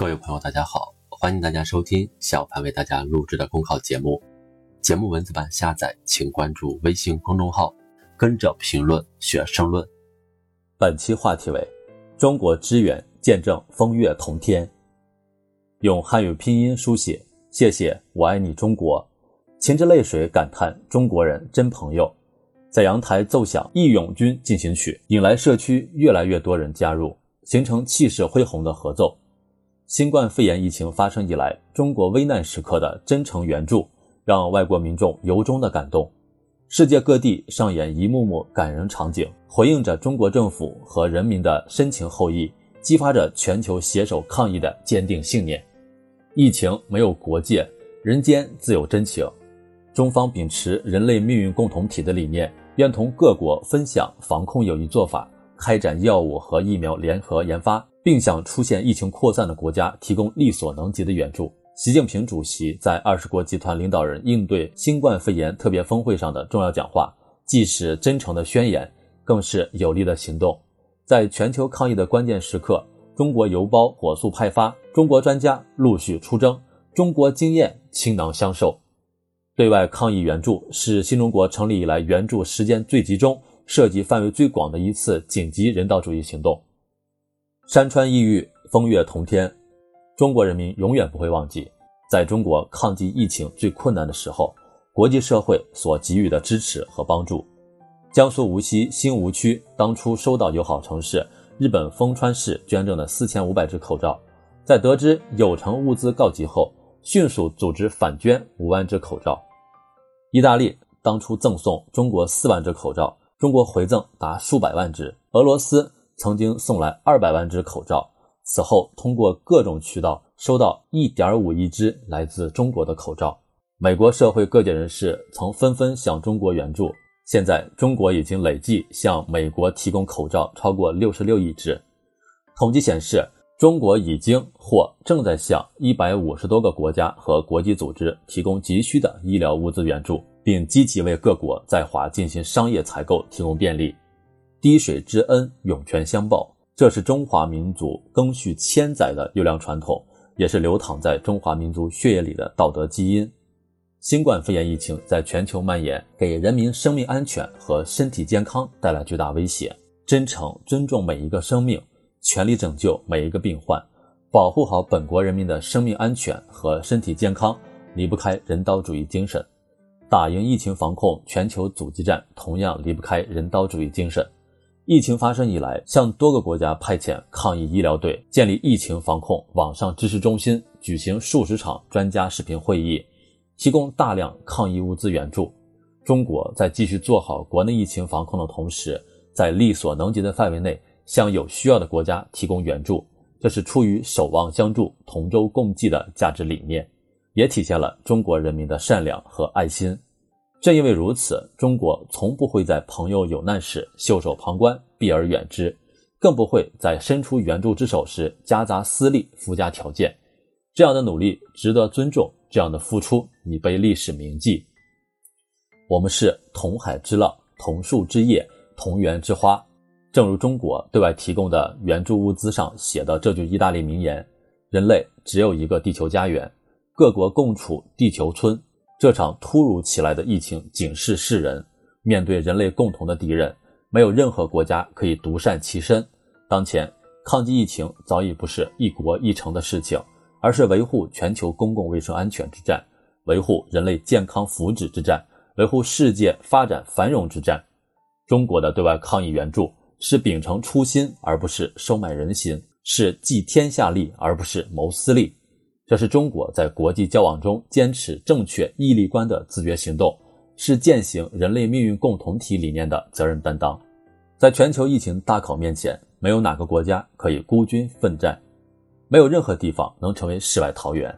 各位朋友，大家好，欢迎大家收听小潘为大家录制的公考节目。节目文字版下载，请关注微信公众号“跟着评论学申论”。本期话题为：中国支援见证风月同天。用汉语拼音书写，谢谢，我爱你中国，噙着泪水感叹中国人真朋友。在阳台奏响《义勇军进行曲》，引来社区越来越多人加入，形成气势恢宏的合奏。新冠肺炎疫情发生以来，中国危难时刻的真诚援助，让外国民众由衷的感动。世界各地上演一幕幕感人场景，回应着中国政府和人民的深情厚谊，激发着全球携手抗疫的坚定信念。疫情没有国界，人间自有真情。中方秉持人类命运共同体的理念，愿同各国分享防控有益做法，开展药物和疫苗联合研发。并向出现疫情扩散的国家提供力所能及的援助。习近平主席在二十国集团领导人应对新冠肺炎特别峰会上的重要讲话，既是真诚的宣言，更是有力的行动。在全球抗疫的关键时刻，中国邮包火速派发，中国专家陆续出征，中国经验倾囊相授。对外抗疫援助是新中国成立以来援助时间最集中、涉及范围最广的一次紧急人道主义行动。山川异域，风月同天，中国人民永远不会忘记，在中国抗击疫情最困难的时候，国际社会所给予的支持和帮助。江苏无锡新吴区当初收到友好城市日本丰川市捐赠的四千五百只口罩，在得知有成物资告急后，迅速组织反捐五万只口罩。意大利当初赠送中国四万只口罩，中国回赠达数百万只。俄罗斯。曾经送来二百万只口罩，此后通过各种渠道收到一点五亿只来自中国的口罩。美国社会各界人士曾纷纷向中国援助，现在中国已经累计向美国提供口罩超过六十六亿只。统计显示，中国已经或正在向一百五十多个国家和国际组织提供急需的医疗物资援助，并积极为各国在华进行商业采购提供便利。滴水之恩，涌泉相报，这是中华民族赓续千载的优良传统，也是流淌在中华民族血液里的道德基因。新冠肺炎疫情在全球蔓延，给人民生命安全和身体健康带来巨大威胁。真诚尊重每一个生命，全力拯救每一个病患，保护好本国人民的生命安全和身体健康，离不开人道主义精神。打赢疫情防控全球阻击战，同样离不开人道主义精神。疫情发生以来，向多个国家派遣抗疫医疗队，建立疫情防控网上支持中心，举行数十场专家视频会议，提供大量抗疫物资援助。中国在继续做好国内疫情防控的同时，在力所能及的范围内向有需要的国家提供援助，这是出于守望相助、同舟共济的价值理念，也体现了中国人民的善良和爱心。正因为如此，中国从不会在朋友有难时袖手旁观、避而远之，更不会在伸出援助之手时夹杂私利、附加条件。这样的努力值得尊重，这样的付出已被历史铭记。我们是同海之浪、同树之叶、同源之花。正如中国对外提供的援助物资上写的这句意大利名言：“人类只有一个地球家园，各国共处地球村。”这场突如其来的疫情警示世人：面对人类共同的敌人，没有任何国家可以独善其身。当前抗击疫情早已不是一国一城的事情，而是维护全球公共卫生安全之战，维护人类健康福祉之战，维护世界发展繁荣之战。中国的对外抗疫援助是秉承初心，而不是收买人心；是济天下利，而不是谋私利。这是中国在国际交往中坚持正确义利观的自觉行动，是践行人类命运共同体理念的责任担当。在全球疫情大考面前，没有哪个国家可以孤军奋战，没有任何地方能成为世外桃源。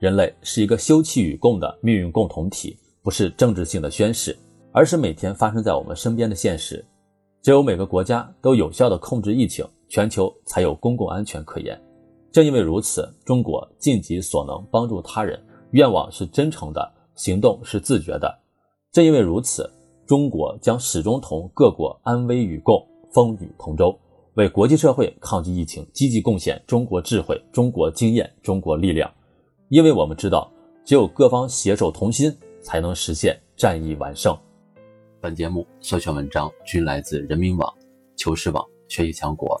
人类是一个休戚与共的命运共同体，不是政治性的宣誓，而是每天发生在我们身边的现实。只有每个国家都有效地控制疫情，全球才有公共安全可言。正因为如此，中国尽己所能帮助他人，愿望是真诚的，行动是自觉的。正因为如此，中国将始终同各国安危与共，风雨同舟，为国际社会抗击疫情积极贡献中国智慧、中国经验、中国力量。因为我们知道，只有各方携手同心，才能实现战役完胜。本节目所选文章均来自人民网、求是网、学习强国。